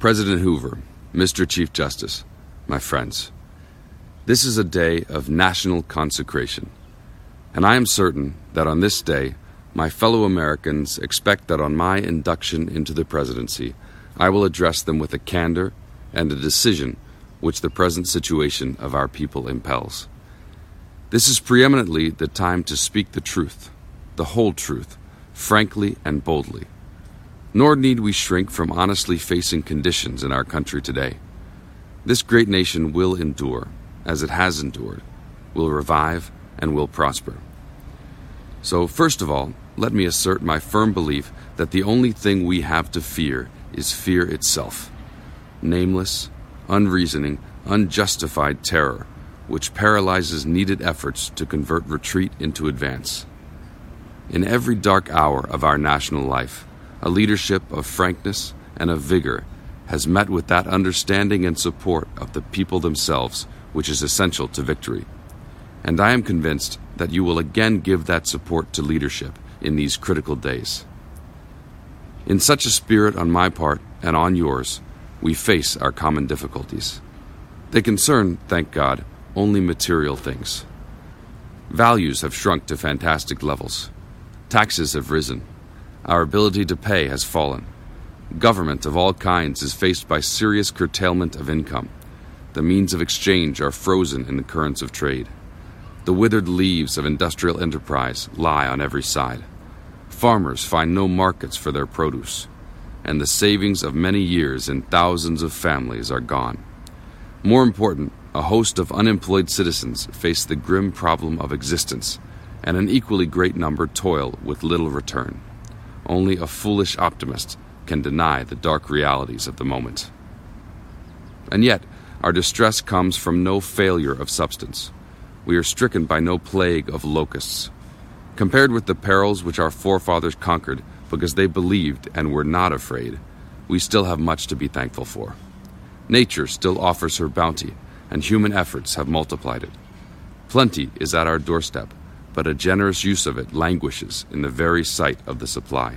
President Hoover, Mr. Chief Justice, my friends, this is a day of national consecration, and I am certain that on this day, my fellow Americans expect that on my induction into the presidency, I will address them with a candor and a decision which the present situation of our people impels. This is preeminently the time to speak the truth, the whole truth, frankly and boldly. Nor need we shrink from honestly facing conditions in our country today. This great nation will endure, as it has endured, will revive, and will prosper. So, first of all, let me assert my firm belief that the only thing we have to fear is fear itself nameless, unreasoning, unjustified terror, which paralyzes needed efforts to convert retreat into advance. In every dark hour of our national life, a leadership of frankness and of vigor has met with that understanding and support of the people themselves which is essential to victory. And I am convinced that you will again give that support to leadership in these critical days. In such a spirit on my part and on yours, we face our common difficulties. They concern, thank God, only material things. Values have shrunk to fantastic levels. Taxes have risen. Our ability to pay has fallen. Government of all kinds is faced by serious curtailment of income. The means of exchange are frozen in the currents of trade. The withered leaves of industrial enterprise lie on every side. Farmers find no markets for their produce and the savings of many years in thousands of families are gone. More important, a host of unemployed citizens face the grim problem of existence, and an equally great number toil with little return. Only a foolish optimist can deny the dark realities of the moment. And yet, our distress comes from no failure of substance. We are stricken by no plague of locusts. Compared with the perils which our forefathers conquered, because they believed and were not afraid, we still have much to be thankful for. Nature still offers her bounty, and human efforts have multiplied it. Plenty is at our doorstep, but a generous use of it languishes in the very sight of the supply.